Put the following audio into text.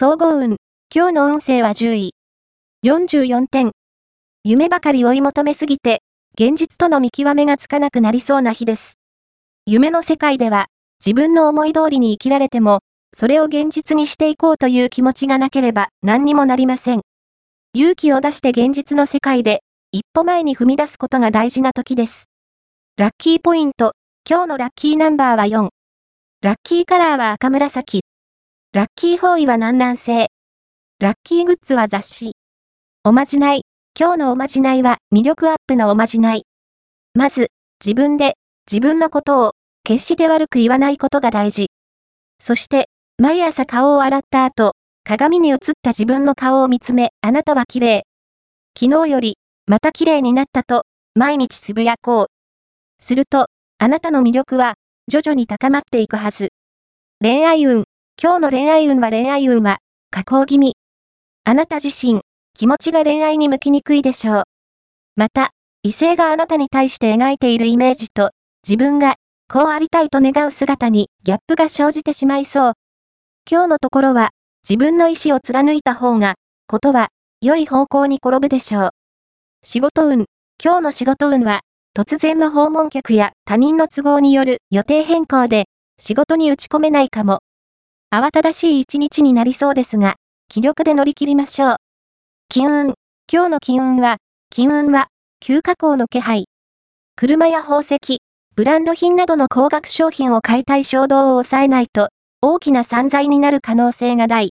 総合運。今日の運勢は10位。44点。夢ばかり追い求めすぎて、現実との見極めがつかなくなりそうな日です。夢の世界では、自分の思い通りに生きられても、それを現実にしていこうという気持ちがなければ何にもなりません。勇気を出して現実の世界で、一歩前に踏み出すことが大事な時です。ラッキーポイント。今日のラッキーナンバーは4。ラッキーカラーは赤紫。ラッキー方位は南南西。ラッキーグッズは雑誌。おまじない。今日のおまじないは魅力アップのおまじない。まず、自分で自分のことを決して悪く言わないことが大事。そして、毎朝顔を洗った後、鏡に映った自分の顔を見つめ、あなたは綺麗。昨日より、また綺麗になったと、毎日つぶやこう。すると、あなたの魅力は、徐々に高まっていくはず。恋愛運。今日の恋愛運は恋愛運は、下降気味。あなた自身、気持ちが恋愛に向きにくいでしょう。また、異性があなたに対して描いているイメージと、自分が、こうありたいと願う姿にギャップが生じてしまいそう。今日のところは、自分の意志を貫いた方が、ことは、良い方向に転ぶでしょう。仕事運。今日の仕事運は、突然の訪問客や他人の都合による予定変更で、仕事に打ち込めないかも。慌ただしい一日になりそうですが、気力で乗り切りましょう。金運。今日の金運は、金運は、急加工の気配。車や宝石、ブランド品などの高額商品を買いたい衝動を抑えないと、大きな散財になる可能性が大。